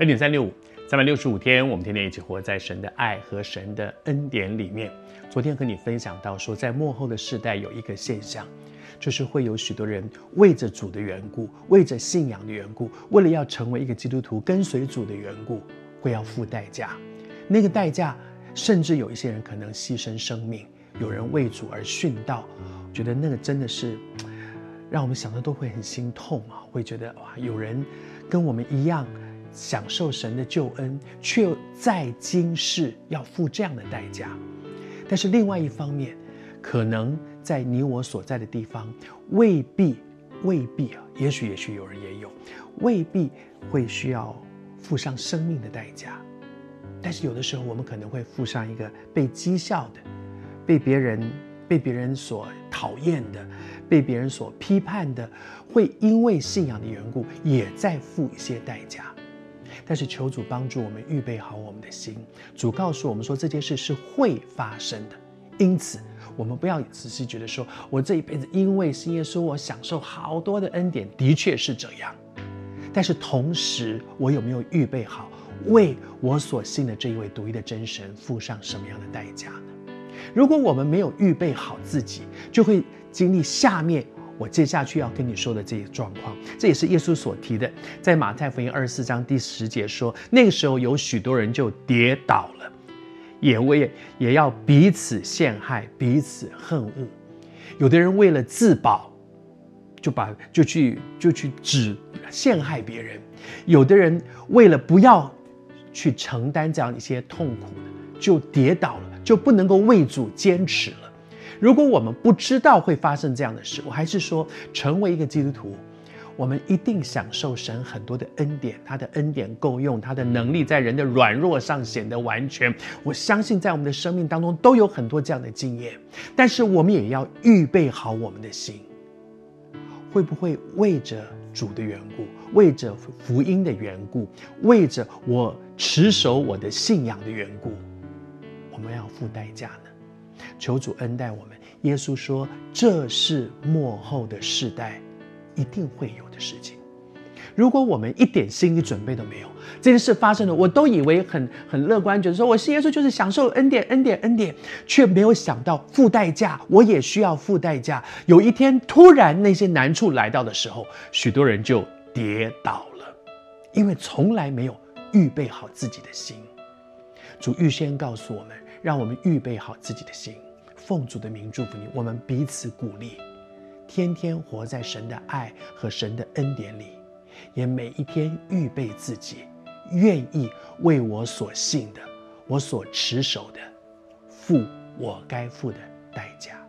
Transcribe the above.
恩典三六五，三百六十五天，我们天天一起活在神的爱和神的恩典里面。昨天和你分享到说，在幕后的世代有一个现象，就是会有许多人为着主的缘故，为着信仰的缘故，为了要成为一个基督徒，跟随主的缘故，会要付代价。那个代价，甚至有一些人可能牺牲生命，有人为主而殉道。觉得那个真的是。让我们想的都会很心痛啊，会觉得哇，有人跟我们一样享受神的救恩，却又在今世要付这样的代价。但是另外一方面，可能在你我所在的地方，未必未必啊，也许也许有人也有，未必会需要付上生命的代价。但是有的时候，我们可能会付上一个被讥笑的，被别人被别人所讨厌的。被别人所批判的，会因为信仰的缘故，也在付一些代价。但是求主帮助我们预备好我们的心。主告诉我们说，这件事是会发生的，因此我们不要只是觉得说，我这一辈子因为信耶稣，我享受好多的恩典，的确是这样。但是同时，我有没有预备好，为我所信的这一位独一的真神付上什么样的代价呢？如果我们没有预备好自己，就会经历下面我接下去要跟你说的这些状况。这也是耶稣所提的，在马太福音二十四章第十节说，那个时候有许多人就跌倒了，也为也要彼此陷害，彼此恨恶。有的人为了自保，就把就去就去指陷害别人；有的人为了不要去承担这样一些痛苦，就跌倒了。就不能够为主坚持了。如果我们不知道会发生这样的事，我还是说，成为一个基督徒，我们一定享受神很多的恩典，他的恩典够用，他的能力在人的软弱上显得完全。我相信在我们的生命当中都有很多这样的经验，但是我们也要预备好我们的心，会不会为着主的缘故，为着福音的缘故，为着我持守我的信仰的缘故？我们要付代价呢，求主恩待我们。耶稣说：“这是末后的世代一定会有的事情。如果我们一点心理准备都没有，这件事发生了，我都以为很很乐观，觉得说我信耶稣就是享受恩典、恩典、恩典，却没有想到付代价，我也需要付代价。有一天突然那些难处来到的时候，许多人就跌倒了，因为从来没有预备好自己的心。主预先告诉我们。”让我们预备好自己的心，奉主的名祝福你。我们彼此鼓励，天天活在神的爱和神的恩典里，也每一天预备自己，愿意为我所信的、我所持守的，付我该付的代价。